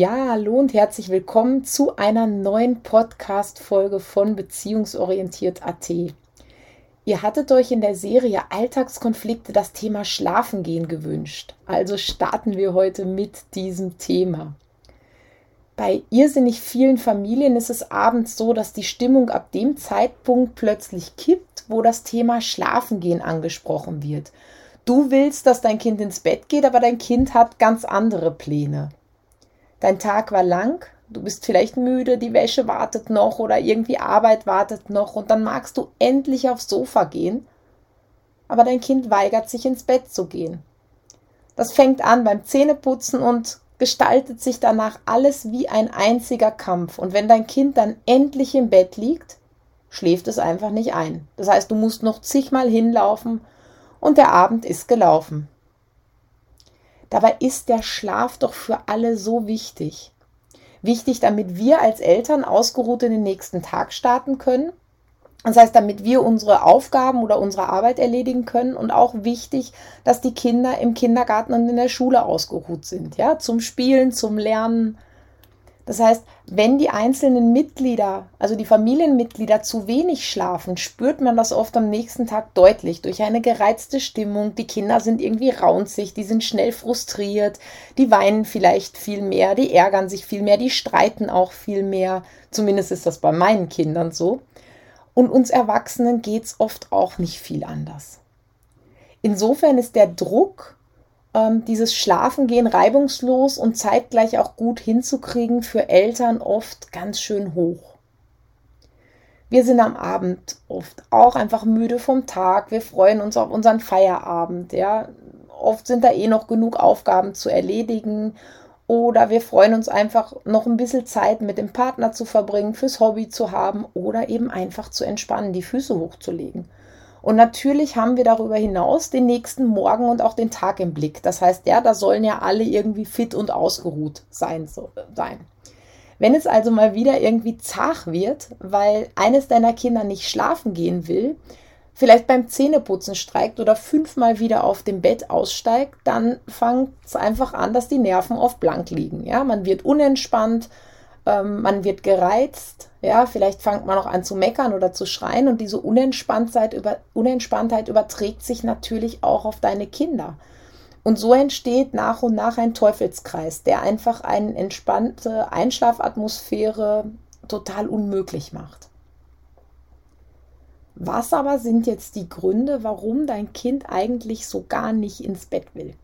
Ja, hallo und herzlich willkommen zu einer neuen Podcast-Folge von Beziehungsorientiert.at. Ihr hattet euch in der Serie Alltagskonflikte das Thema Schlafengehen gewünscht. Also starten wir heute mit diesem Thema. Bei irrsinnig vielen Familien ist es abends so, dass die Stimmung ab dem Zeitpunkt plötzlich kippt, wo das Thema Schlafengehen angesprochen wird. Du willst, dass dein Kind ins Bett geht, aber dein Kind hat ganz andere Pläne. Dein Tag war lang, du bist vielleicht müde, die Wäsche wartet noch oder irgendwie Arbeit wartet noch und dann magst du endlich aufs Sofa gehen, aber dein Kind weigert sich ins Bett zu gehen. Das fängt an beim Zähneputzen und gestaltet sich danach alles wie ein einziger Kampf. Und wenn dein Kind dann endlich im Bett liegt, schläft es einfach nicht ein. Das heißt, du musst noch zigmal hinlaufen und der Abend ist gelaufen. Dabei ist der Schlaf doch für alle so wichtig. Wichtig, damit wir als Eltern ausgeruht in den nächsten Tag starten können. Das heißt, damit wir unsere Aufgaben oder unsere Arbeit erledigen können und auch wichtig, dass die Kinder im Kindergarten und in der Schule ausgeruht sind, ja, zum Spielen, zum Lernen, das heißt, wenn die einzelnen Mitglieder, also die Familienmitglieder zu wenig schlafen, spürt man das oft am nächsten Tag deutlich durch eine gereizte Stimmung. Die Kinder sind irgendwie raunzig, die sind schnell frustriert, die weinen vielleicht viel mehr, die ärgern sich viel mehr, die streiten auch viel mehr. Zumindest ist das bei meinen Kindern so. Und uns Erwachsenen geht es oft auch nicht viel anders. Insofern ist der Druck ähm, dieses Schlafengehen reibungslos und zeitgleich auch gut hinzukriegen, für Eltern oft ganz schön hoch. Wir sind am Abend oft auch einfach müde vom Tag. Wir freuen uns auf unseren Feierabend. Ja, oft sind da eh noch genug Aufgaben zu erledigen. Oder wir freuen uns einfach noch ein bisschen Zeit mit dem Partner zu verbringen, fürs Hobby zu haben oder eben einfach zu entspannen, die Füße hochzulegen. Und natürlich haben wir darüber hinaus den nächsten Morgen und auch den Tag im Blick. Das heißt, ja, da sollen ja alle irgendwie fit und ausgeruht sein. So, sein. Wenn es also mal wieder irgendwie zach wird, weil eines deiner Kinder nicht schlafen gehen will, vielleicht beim Zähneputzen streikt oder fünfmal wieder auf dem Bett aussteigt, dann fängt es einfach an, dass die Nerven oft blank liegen. Ja, man wird unentspannt, ähm, man wird gereizt, ja, vielleicht fängt man auch an zu meckern oder zu schreien und diese Unentspanntheit, über, Unentspanntheit überträgt sich natürlich auch auf deine Kinder. Und so entsteht nach und nach ein Teufelskreis, der einfach eine entspannte Einschlafatmosphäre total unmöglich macht. Was aber sind jetzt die Gründe, warum dein Kind eigentlich so gar nicht ins Bett will?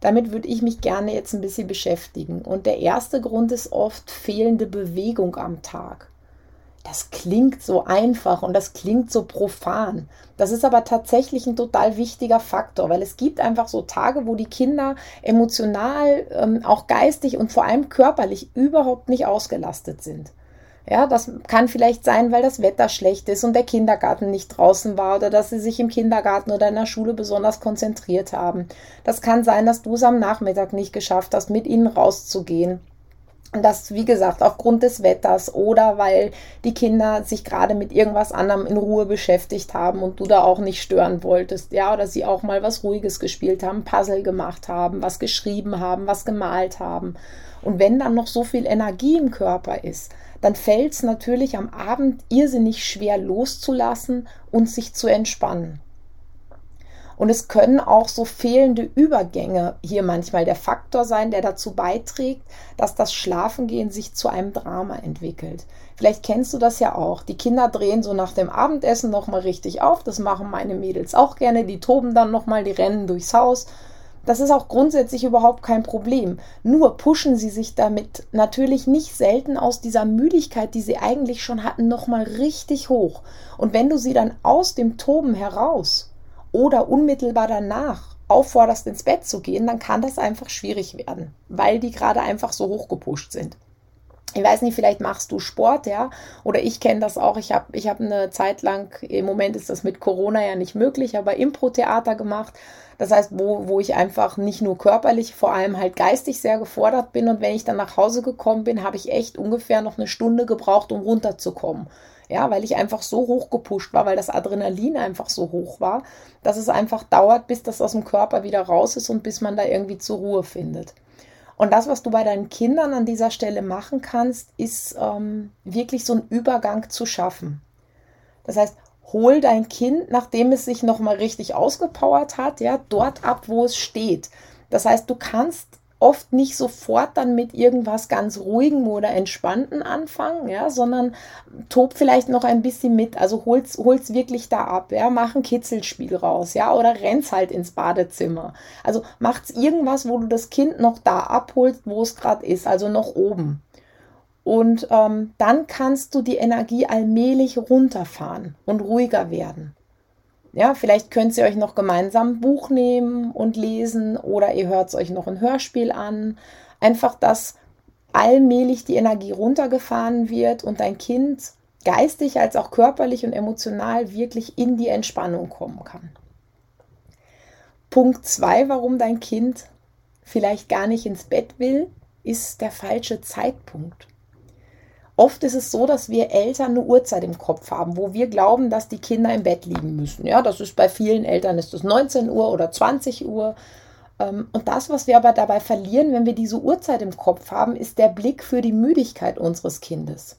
Damit würde ich mich gerne jetzt ein bisschen beschäftigen. Und der erste Grund ist oft fehlende Bewegung am Tag. Das klingt so einfach und das klingt so profan. Das ist aber tatsächlich ein total wichtiger Faktor, weil es gibt einfach so Tage, wo die Kinder emotional, ähm, auch geistig und vor allem körperlich überhaupt nicht ausgelastet sind. Ja, das kann vielleicht sein, weil das Wetter schlecht ist und der Kindergarten nicht draußen war oder dass sie sich im Kindergarten oder in der Schule besonders konzentriert haben. Das kann sein, dass du es am Nachmittag nicht geschafft hast, mit ihnen rauszugehen. Das, wie gesagt, aufgrund des Wetters oder weil die Kinder sich gerade mit irgendwas anderem in Ruhe beschäftigt haben und du da auch nicht stören wolltest, ja, oder sie auch mal was Ruhiges gespielt haben, Puzzle gemacht haben, was geschrieben haben, was gemalt haben. Und wenn dann noch so viel Energie im Körper ist, dann fällt es natürlich am Abend irrsinnig schwer loszulassen und sich zu entspannen. Und es können auch so fehlende Übergänge hier manchmal der Faktor sein, der dazu beiträgt, dass das Schlafengehen sich zu einem Drama entwickelt. Vielleicht kennst du das ja auch. Die Kinder drehen so nach dem Abendessen nochmal richtig auf. Das machen meine Mädels auch gerne. Die toben dann nochmal, die rennen durchs Haus das ist auch grundsätzlich überhaupt kein Problem. Nur pushen sie sich damit natürlich nicht selten aus dieser Müdigkeit, die sie eigentlich schon hatten, nochmal richtig hoch. Und wenn du sie dann aus dem Toben heraus oder unmittelbar danach aufforderst, ins Bett zu gehen, dann kann das einfach schwierig werden, weil die gerade einfach so hoch gepusht sind. Ich weiß nicht, vielleicht machst du Sport, ja, oder ich kenne das auch. Ich habe ich hab eine Zeit lang, im Moment ist das mit Corona ja nicht möglich, aber Impro-Theater gemacht. Das heißt, wo, wo ich einfach nicht nur körperlich, vor allem halt geistig sehr gefordert bin. Und wenn ich dann nach Hause gekommen bin, habe ich echt ungefähr noch eine Stunde gebraucht, um runterzukommen. Ja, weil ich einfach so hoch gepusht war, weil das Adrenalin einfach so hoch war, dass es einfach dauert, bis das aus dem Körper wieder raus ist und bis man da irgendwie zur Ruhe findet. Und das, was du bei deinen Kindern an dieser Stelle machen kannst, ist ähm, wirklich so einen Übergang zu schaffen. Das heißt, hol dein Kind, nachdem es sich nochmal richtig ausgepowert hat, ja, dort ab, wo es steht. Das heißt, du kannst oft nicht sofort dann mit irgendwas ganz ruhigem oder entspannten anfangen, ja, sondern tob vielleicht noch ein bisschen mit, also hol's, hol's wirklich da ab, ja, mach ein Kitzelspiel raus, ja, oder renn's halt ins Badezimmer. Also macht's irgendwas, wo du das Kind noch da abholst, wo es gerade ist, also noch oben. Und ähm, dann kannst du die Energie allmählich runterfahren und ruhiger werden. Ja, vielleicht könnt ihr euch noch gemeinsam ein Buch nehmen und lesen oder ihr hört euch noch ein Hörspiel an. Einfach, dass allmählich die Energie runtergefahren wird und dein Kind geistig als auch körperlich und emotional wirklich in die Entspannung kommen kann. Punkt zwei, warum dein Kind vielleicht gar nicht ins Bett will, ist der falsche Zeitpunkt. Oft ist es so, dass wir Eltern eine Uhrzeit im Kopf haben, wo wir glauben, dass die Kinder im Bett liegen müssen. Ja, das ist bei vielen Eltern ist es 19 Uhr oder 20 Uhr. Ähm, und das, was wir aber dabei verlieren, wenn wir diese Uhrzeit im Kopf haben, ist der Blick für die Müdigkeit unseres Kindes.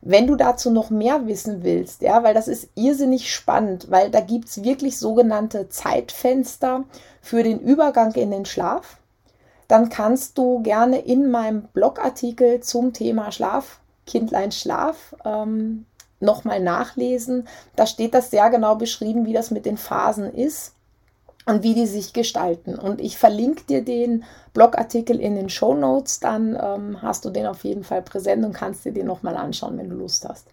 Wenn du dazu noch mehr wissen willst, ja, weil das ist irrsinnig spannend, weil da gibt es wirklich sogenannte Zeitfenster für den Übergang in den Schlaf dann kannst du gerne in meinem Blogartikel zum Thema Schlaf, Kindlein Schlaf, ähm, nochmal nachlesen. Da steht das sehr genau beschrieben, wie das mit den Phasen ist und wie die sich gestalten. Und ich verlinke dir den Blogartikel in den Show Notes, dann ähm, hast du den auf jeden Fall präsent und kannst dir den nochmal anschauen, wenn du Lust hast.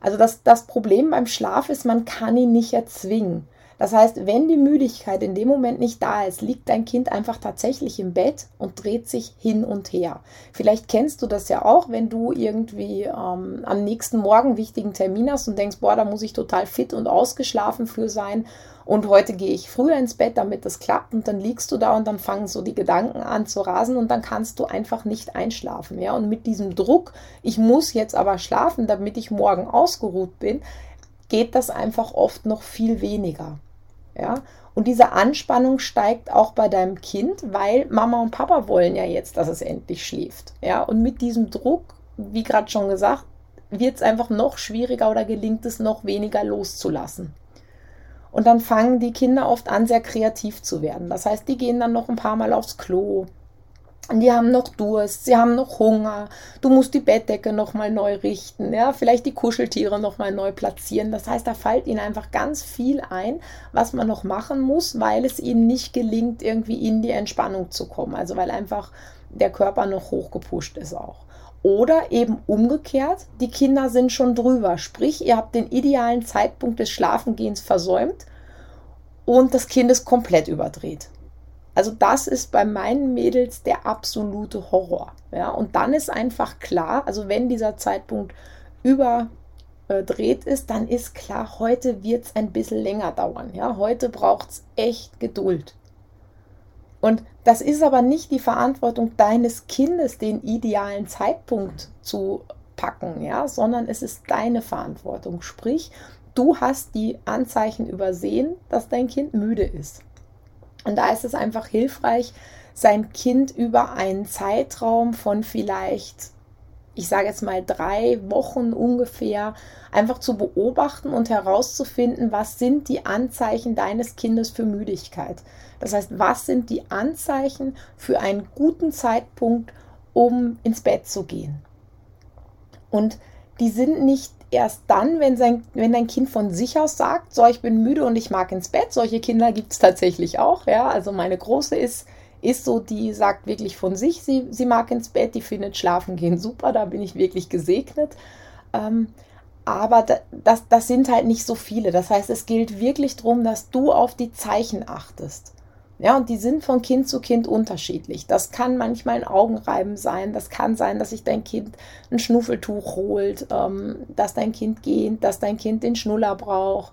Also das, das Problem beim Schlaf ist, man kann ihn nicht erzwingen. Das heißt, wenn die Müdigkeit in dem Moment nicht da ist, liegt dein Kind einfach tatsächlich im Bett und dreht sich hin und her. Vielleicht kennst du das ja auch, wenn du irgendwie ähm, am nächsten Morgen wichtigen Termin hast und denkst, boah, da muss ich total fit und ausgeschlafen für sein. Und heute gehe ich früher ins Bett, damit das klappt. Und dann liegst du da und dann fangen so die Gedanken an zu rasen und dann kannst du einfach nicht einschlafen. Ja, und mit diesem Druck, ich muss jetzt aber schlafen, damit ich morgen ausgeruht bin, geht das einfach oft noch viel weniger. Ja? Und diese Anspannung steigt auch bei deinem Kind, weil Mama und Papa wollen ja jetzt, dass es endlich schläft. Ja? Und mit diesem Druck, wie gerade schon gesagt, wird es einfach noch schwieriger oder gelingt es noch weniger loszulassen. Und dann fangen die Kinder oft an, sehr kreativ zu werden. Das heißt, die gehen dann noch ein paar Mal aufs Klo, die haben noch Durst, sie haben noch Hunger. Du musst die Bettdecke nochmal neu richten, ja, vielleicht die Kuscheltiere nochmal neu platzieren. Das heißt, da fällt ihnen einfach ganz viel ein, was man noch machen muss, weil es ihnen nicht gelingt, irgendwie in die Entspannung zu kommen. Also weil einfach der Körper noch hochgepusht ist auch. Oder eben umgekehrt, die Kinder sind schon drüber. Sprich, ihr habt den idealen Zeitpunkt des Schlafengehens versäumt und das Kind ist komplett überdreht. Also das ist bei meinen Mädels der absolute Horror. Ja, und dann ist einfach klar, also wenn dieser Zeitpunkt überdreht ist, dann ist klar, heute wird es ein bisschen länger dauern. Ja, heute braucht es echt Geduld. Und das ist aber nicht die Verantwortung deines Kindes, den idealen Zeitpunkt zu packen, ja, sondern es ist deine Verantwortung. Sprich, du hast die Anzeichen übersehen, dass dein Kind müde ist. Und da ist es einfach hilfreich, sein Kind über einen Zeitraum von vielleicht, ich sage jetzt mal drei Wochen ungefähr, einfach zu beobachten und herauszufinden, was sind die Anzeichen deines Kindes für Müdigkeit. Das heißt, was sind die Anzeichen für einen guten Zeitpunkt, um ins Bett zu gehen. Und die sind nicht erst dann, wenn, sein, wenn dein Kind von sich aus sagt, so, ich bin müde und ich mag ins Bett. Solche Kinder gibt es tatsächlich auch. Ja? Also meine Große ist, ist so, die sagt wirklich von sich, sie, sie mag ins Bett, die findet Schlafen gehen super, da bin ich wirklich gesegnet. Ähm, aber das, das sind halt nicht so viele. Das heißt, es gilt wirklich darum, dass du auf die Zeichen achtest. Ja, und die sind von Kind zu Kind unterschiedlich. Das kann manchmal ein Augenreiben sein. Das kann sein, dass sich dein Kind ein Schnuffeltuch holt, ähm, dass dein Kind geht, dass dein Kind den Schnuller braucht.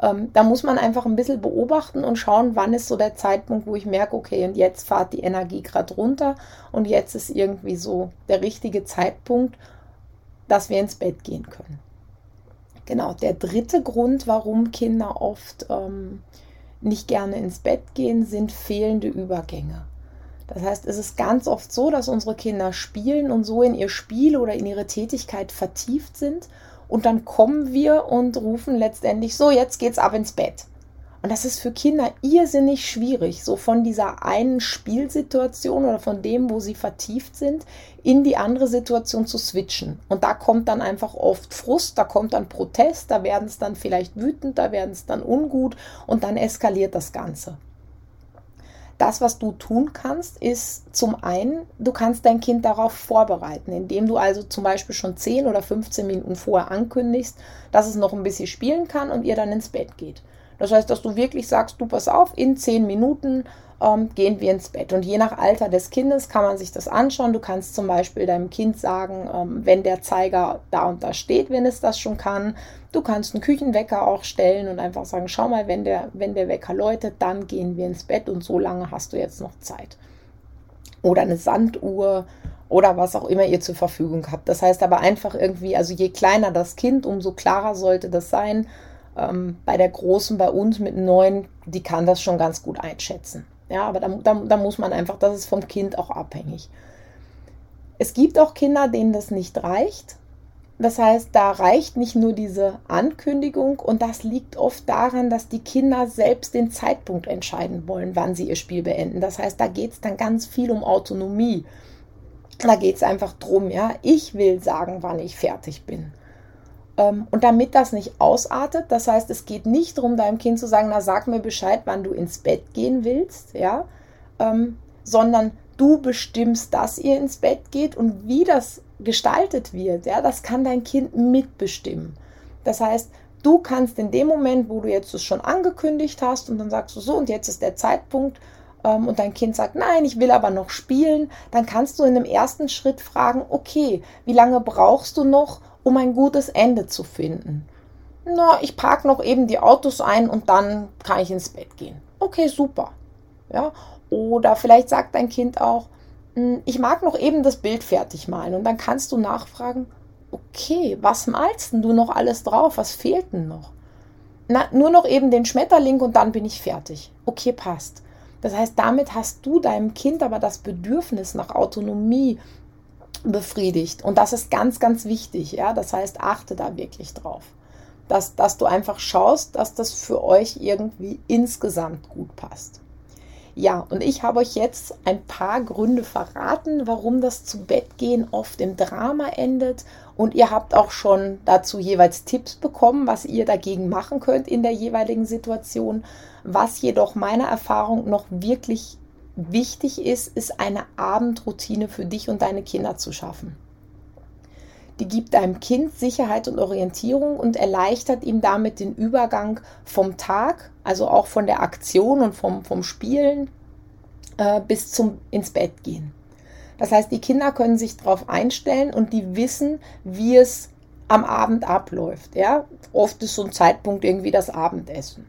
Ähm, da muss man einfach ein bisschen beobachten und schauen, wann ist so der Zeitpunkt, wo ich merke, okay, und jetzt fahrt die Energie gerade runter und jetzt ist irgendwie so der richtige Zeitpunkt, dass wir ins Bett gehen können. Genau, der dritte Grund, warum Kinder oft ähm, nicht gerne ins Bett gehen, sind fehlende Übergänge. Das heißt, es ist ganz oft so, dass unsere Kinder spielen und so in ihr Spiel oder in ihre Tätigkeit vertieft sind. Und dann kommen wir und rufen letztendlich so, jetzt geht's ab ins Bett. Und das ist für Kinder irrsinnig schwierig, so von dieser einen Spielsituation oder von dem, wo sie vertieft sind, in die andere Situation zu switchen. Und da kommt dann einfach oft Frust, da kommt dann Protest, da werden es dann vielleicht wütend, da werden es dann ungut und dann eskaliert das Ganze. Das, was du tun kannst, ist zum einen, du kannst dein Kind darauf vorbereiten, indem du also zum Beispiel schon 10 oder 15 Minuten vorher ankündigst, dass es noch ein bisschen spielen kann und ihr dann ins Bett geht. Das heißt, dass du wirklich sagst, du pass auf, in zehn Minuten ähm, gehen wir ins Bett. Und je nach Alter des Kindes kann man sich das anschauen. Du kannst zum Beispiel deinem Kind sagen, ähm, wenn der Zeiger da und da steht, wenn es das schon kann. Du kannst einen Küchenwecker auch stellen und einfach sagen, schau mal, wenn der, wenn der Wecker läutet, dann gehen wir ins Bett und so lange hast du jetzt noch Zeit. Oder eine Sanduhr oder was auch immer ihr zur Verfügung habt. Das heißt aber einfach irgendwie, also je kleiner das Kind, umso klarer sollte das sein ähm, bei der Großen, bei uns mit neun, die kann das schon ganz gut einschätzen. Ja, aber da, da, da muss man einfach, das ist vom Kind auch abhängig. Es gibt auch Kinder, denen das nicht reicht. Das heißt, da reicht nicht nur diese Ankündigung und das liegt oft daran, dass die Kinder selbst den Zeitpunkt entscheiden wollen, wann sie ihr Spiel beenden. Das heißt, da geht es dann ganz viel um Autonomie. Da geht es einfach drum, ja, ich will sagen, wann ich fertig bin. Ähm, und damit das nicht ausartet, das heißt, es geht nicht darum, deinem Kind zu sagen, na sag mir Bescheid, wann du ins Bett gehen willst, ja, ähm, sondern du bestimmst, dass ihr ins Bett geht und wie das gestaltet wird, ja, das kann dein Kind mitbestimmen. Das heißt, du kannst in dem Moment, wo du jetzt es schon angekündigt hast und dann sagst du so und jetzt ist der Zeitpunkt ähm, und dein Kind sagt, nein, ich will aber noch spielen, dann kannst du in dem ersten Schritt fragen, okay, wie lange brauchst du noch, um ein gutes Ende zu finden. Na, ich parke noch eben die Autos ein und dann kann ich ins Bett gehen. Okay, super. Ja, oder vielleicht sagt dein Kind auch, hm, ich mag noch eben das Bild fertig malen und dann kannst du nachfragen, okay, was malst denn du noch alles drauf? Was fehlt denn noch? Na, nur noch eben den Schmetterling und dann bin ich fertig. Okay, passt. Das heißt, damit hast du deinem Kind aber das Bedürfnis nach Autonomie, befriedigt. Und das ist ganz, ganz wichtig. Ja? Das heißt, achte da wirklich drauf. Dass, dass du einfach schaust, dass das für euch irgendwie insgesamt gut passt. Ja, und ich habe euch jetzt ein paar Gründe verraten, warum das zu Bett gehen oft im Drama endet. Und ihr habt auch schon dazu jeweils Tipps bekommen, was ihr dagegen machen könnt in der jeweiligen Situation. Was jedoch meiner Erfahrung noch wirklich wichtig ist, ist eine Abendroutine für dich und deine Kinder zu schaffen. Die gibt deinem Kind Sicherheit und Orientierung und erleichtert ihm damit den Übergang vom Tag, also auch von der Aktion und vom, vom Spielen äh, bis zum ins Bett gehen. Das heißt, die Kinder können sich darauf einstellen und die wissen, wie es am Abend abläuft. Ja? Oft ist so ein Zeitpunkt irgendwie das Abendessen.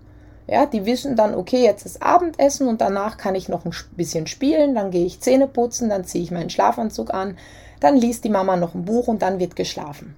Ja, die wissen dann, okay, jetzt ist Abendessen und danach kann ich noch ein bisschen spielen, dann gehe ich Zähne putzen, dann ziehe ich meinen Schlafanzug an, dann liest die Mama noch ein Buch und dann wird geschlafen.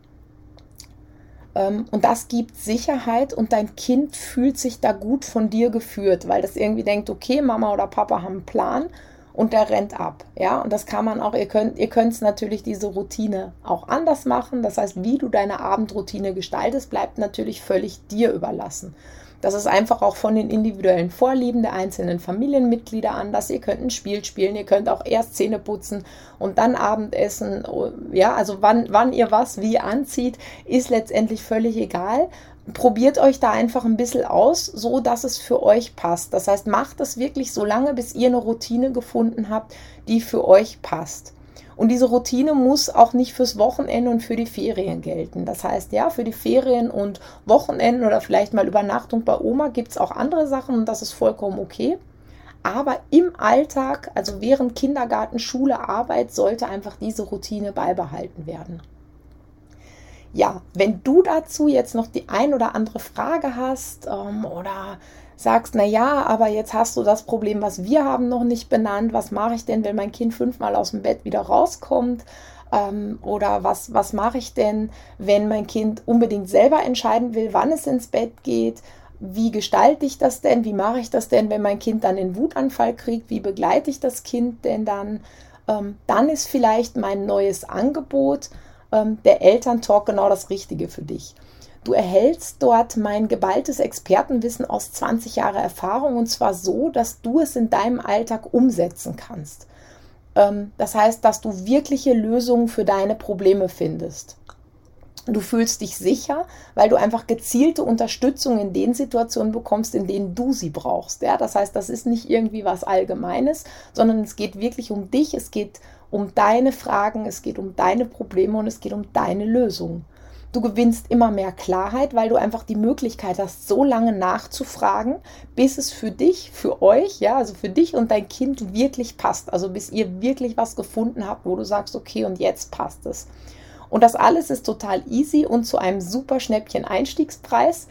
Ähm, und das gibt Sicherheit und dein Kind fühlt sich da gut von dir geführt, weil das irgendwie denkt, okay, Mama oder Papa haben einen Plan und der rennt ab. Ja, und das kann man auch, ihr könnt, ihr könnt natürlich diese Routine auch anders machen. Das heißt, wie du deine Abendroutine gestaltest, bleibt natürlich völlig dir überlassen. Das ist einfach auch von den individuellen Vorlieben der einzelnen Familienmitglieder anders. Ihr könnt ein Spiel spielen, ihr könnt auch erst Zähne putzen und dann Abendessen. Ja, also wann, wann ihr was wie anzieht, ist letztendlich völlig egal. Probiert euch da einfach ein bisschen aus, so dass es für euch passt. Das heißt, macht es wirklich so lange, bis ihr eine Routine gefunden habt, die für euch passt. Und diese Routine muss auch nicht fürs Wochenende und für die Ferien gelten. Das heißt, ja, für die Ferien und Wochenenden oder vielleicht mal Übernachtung bei Oma gibt es auch andere Sachen und das ist vollkommen okay. aber im Alltag, also während Kindergarten, Schule, Arbeit, sollte einfach diese Routine beibehalten werden. Ja, wenn du dazu jetzt noch die ein oder andere Frage hast ähm, oder sagst, na ja, aber jetzt hast du das Problem, was wir haben, noch nicht benannt. Was mache ich denn, wenn mein Kind fünfmal aus dem Bett wieder rauskommt? Ähm, oder was, was mache ich denn, wenn mein Kind unbedingt selber entscheiden will, wann es ins Bett geht? Wie gestalte ich das denn? Wie mache ich das denn, wenn mein Kind dann einen Wutanfall kriegt? Wie begleite ich das Kind denn dann? Ähm, dann ist vielleicht mein neues Angebot, ähm, der Elterntalk, genau das Richtige für dich. Du erhältst dort mein geballtes Expertenwissen aus 20 Jahre Erfahrung und zwar so, dass du es in deinem Alltag umsetzen kannst. Ähm, das heißt, dass du wirkliche Lösungen für deine Probleme findest. Du fühlst dich sicher, weil du einfach gezielte Unterstützung in den Situationen bekommst, in denen du sie brauchst. Ja, das heißt, das ist nicht irgendwie was Allgemeines, sondern es geht wirklich um dich, es geht um deine Fragen, es geht um deine Probleme und es geht um deine Lösungen. Du gewinnst immer mehr Klarheit, weil du einfach die Möglichkeit hast, so lange nachzufragen, bis es für dich, für euch, ja, also für dich und dein Kind wirklich passt. Also bis ihr wirklich was gefunden habt, wo du sagst, okay, und jetzt passt es. Und das alles ist total easy und zu einem super Schnäppchen Einstiegspreis.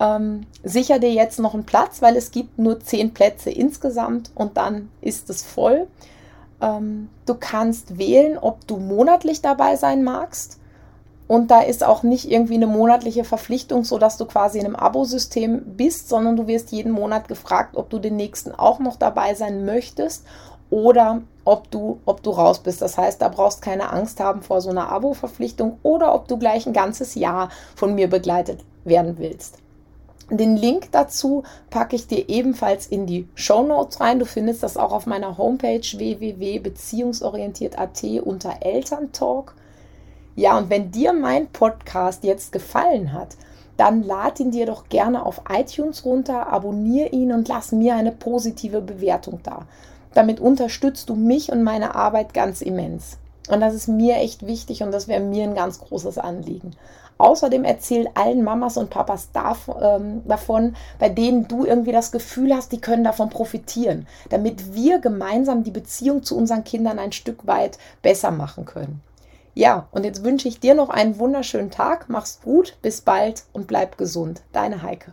Ähm, sicher dir jetzt noch einen Platz, weil es gibt nur zehn Plätze insgesamt und dann ist es voll. Ähm, du kannst wählen, ob du monatlich dabei sein magst und da ist auch nicht irgendwie eine monatliche Verpflichtung, so dass du quasi in einem Abosystem bist, sondern du wirst jeden Monat gefragt, ob du den nächsten auch noch dabei sein möchtest oder ob du, ob du raus bist. Das heißt, da brauchst keine Angst haben vor so einer Abo-Verpflichtung oder ob du gleich ein ganzes Jahr von mir begleitet werden willst. Den Link dazu packe ich dir ebenfalls in die Show Notes rein. Du findest das auch auf meiner Homepage www.beziehungsorientiert.at unter Elterntalk. Ja, und wenn dir mein Podcast jetzt gefallen hat, dann lad ihn dir doch gerne auf iTunes runter, abonniere ihn und lass mir eine positive Bewertung da. Damit unterstützt du mich und meine Arbeit ganz immens. Und das ist mir echt wichtig und das wäre mir ein ganz großes Anliegen. Außerdem erzähl allen Mamas und Papas ähm, davon, bei denen du irgendwie das Gefühl hast, die können davon profitieren, damit wir gemeinsam die Beziehung zu unseren Kindern ein Stück weit besser machen können. Ja, und jetzt wünsche ich dir noch einen wunderschönen Tag. Mach's gut, bis bald und bleib gesund. Deine Heike.